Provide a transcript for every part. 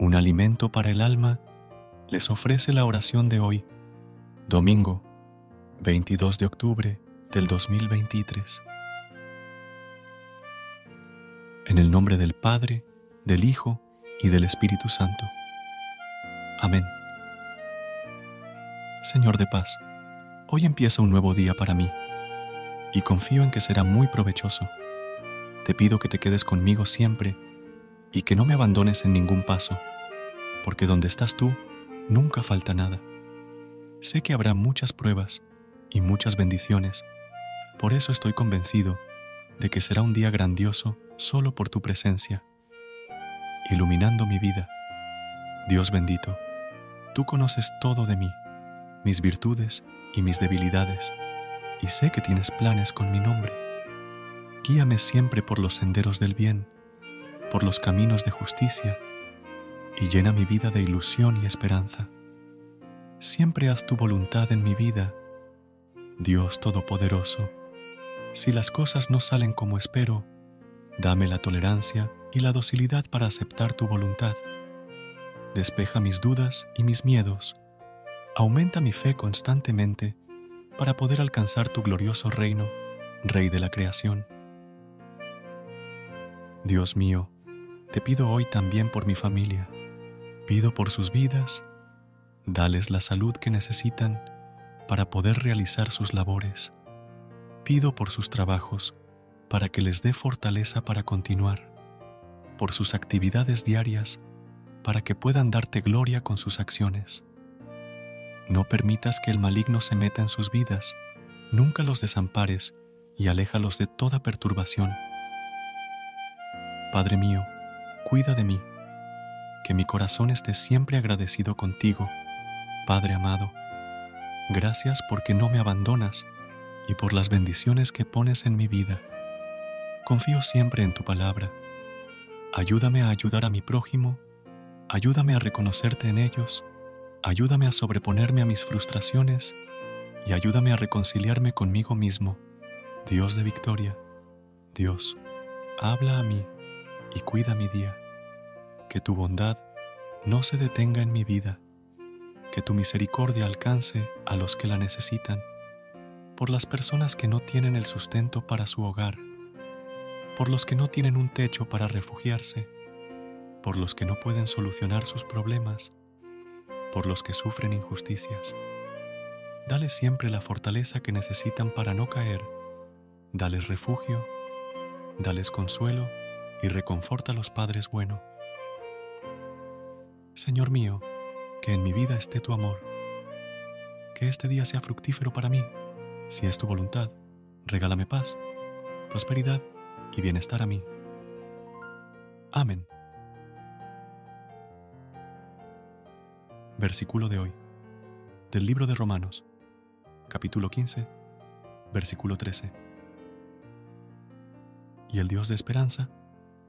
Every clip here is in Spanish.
Un alimento para el alma, les ofrece la oración de hoy, domingo 22 de octubre del 2023. En el nombre del Padre, del Hijo y del Espíritu Santo. Amén. Señor de paz, hoy empieza un nuevo día para mí y confío en que será muy provechoso. Te pido que te quedes conmigo siempre y que no me abandones en ningún paso porque donde estás tú nunca falta nada. Sé que habrá muchas pruebas y muchas bendiciones, por eso estoy convencido de que será un día grandioso solo por tu presencia, iluminando mi vida. Dios bendito, tú conoces todo de mí, mis virtudes y mis debilidades, y sé que tienes planes con mi nombre. Guíame siempre por los senderos del bien, por los caminos de justicia, y llena mi vida de ilusión y esperanza. Siempre haz tu voluntad en mi vida, Dios Todopoderoso. Si las cosas no salen como espero, dame la tolerancia y la docilidad para aceptar tu voluntad. Despeja mis dudas y mis miedos. Aumenta mi fe constantemente para poder alcanzar tu glorioso reino, Rey de la creación. Dios mío, te pido hoy también por mi familia pido por sus vidas, dales la salud que necesitan para poder realizar sus labores. Pido por sus trabajos, para que les dé fortaleza para continuar, por sus actividades diarias, para que puedan darte gloria con sus acciones. No permitas que el maligno se meta en sus vidas, nunca los desampares y aléjalos de toda perturbación. Padre mío, cuida de mí que mi corazón esté siempre agradecido contigo, Padre amado. Gracias porque no me abandonas y por las bendiciones que pones en mi vida. Confío siempre en tu palabra. Ayúdame a ayudar a mi prójimo, ayúdame a reconocerte en ellos, ayúdame a sobreponerme a mis frustraciones y ayúdame a reconciliarme conmigo mismo, Dios de victoria. Dios, habla a mí y cuida mi día que tu bondad no se detenga en mi vida, que tu misericordia alcance a los que la necesitan, por las personas que no tienen el sustento para su hogar, por los que no tienen un techo para refugiarse, por los que no pueden solucionar sus problemas, por los que sufren injusticias. Dale siempre la fortaleza que necesitan para no caer, dales refugio, dales consuelo y reconforta a los padres buenos Señor mío, que en mi vida esté tu amor. Que este día sea fructífero para mí. Si es tu voluntad, regálame paz, prosperidad y bienestar a mí. Amén. Versículo de hoy. Del libro de Romanos, capítulo 15, versículo 13. Y el Dios de esperanza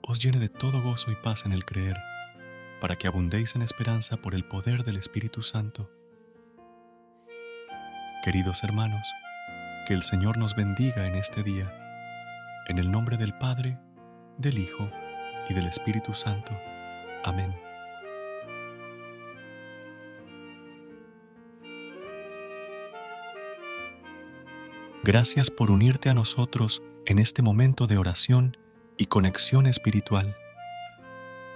os llene de todo gozo y paz en el creer para que abundéis en esperanza por el poder del Espíritu Santo. Queridos hermanos, que el Señor nos bendiga en este día, en el nombre del Padre, del Hijo y del Espíritu Santo. Amén. Gracias por unirte a nosotros en este momento de oración y conexión espiritual.